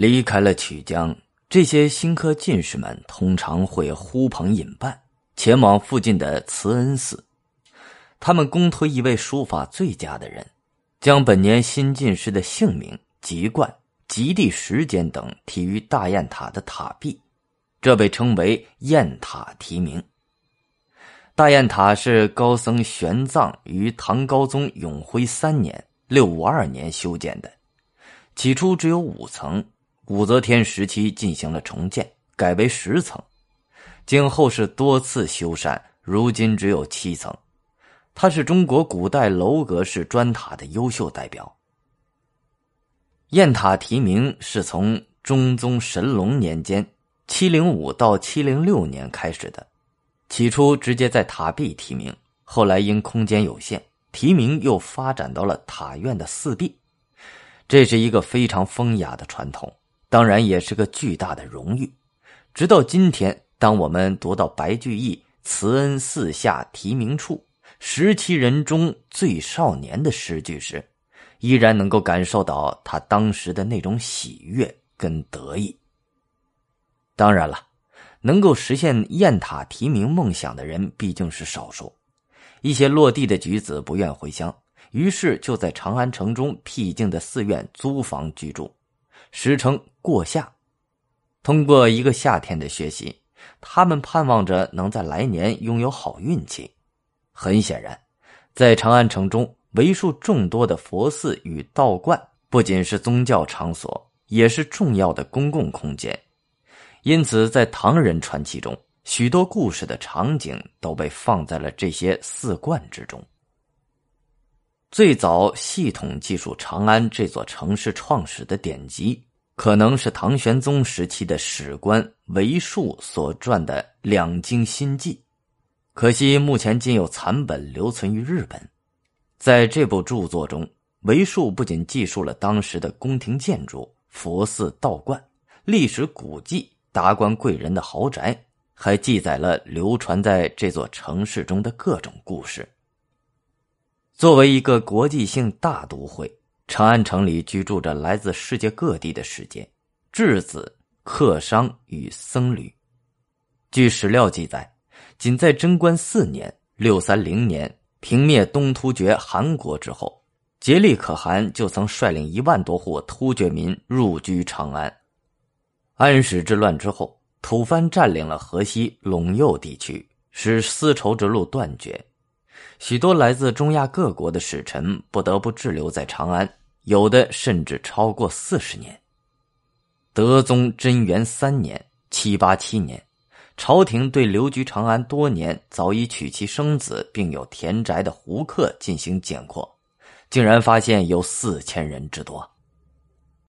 离开了曲江，这些新科进士们通常会呼朋引伴，前往附近的慈恩寺。他们公推一位书法最佳的人，将本年新进士的姓名、籍贯、及第、时间等题于大雁塔的塔壁，这被称为雁塔题名。大雁塔是高僧玄奘于唐高宗永徽三年（六五二年）修建的，起初只有五层，武则天时期进行了重建，改为十层，经后世多次修缮，如今只有七层。它是中国古代楼阁式砖塔的优秀代表。雁塔题名是从中宗神龙年间（七零五到七零六年）开始的。起初直接在塔壁题名，后来因空间有限，题名又发展到了塔院的四壁。这是一个非常风雅的传统，当然也是个巨大的荣誉。直到今天，当我们读到白居易“慈恩寺下题名处，十七人中最少年”的诗句时，依然能够感受到他当时的那种喜悦跟得意。当然了。能够实现雁塔题名梦想的人毕竟是少数，一些落地的举子不愿回乡，于是就在长安城中僻静的寺院租房居住，时称过夏。通过一个夏天的学习，他们盼望着能在来年拥有好运气。很显然，在长安城中为数众多的佛寺与道观，不仅是宗教场所，也是重要的公共空间。因此，在唐人传奇中，许多故事的场景都被放在了这些寺观之中。最早系统记述长安这座城市创始的典籍，可能是唐玄宗时期的史官韦树所撰的《两京新记》，可惜目前仅有残本留存于日本。在这部著作中，韦树不仅记述了当时的宫廷建筑、佛寺、道观、历史古迹。达官贵人的豪宅，还记载了流传在这座城市中的各种故事。作为一个国际性大都会，长安城里居住着来自世界各地的使节、质子、客商与僧侣。据史料记载，仅在贞观四年（六三零年）平灭东突厥汗国之后，竭力可汗就曾率领一万多户突厥民入居长安。安史之乱之后，吐蕃占领了河西陇右地区，使丝绸之路断绝。许多来自中亚各国的使臣不得不滞留在长安，有的甚至超过四十年。德宗贞元三年（七八七年），朝廷对留居长安多年、早已娶妻生子并有田宅的胡客进行检括，竟然发现有四千人之多。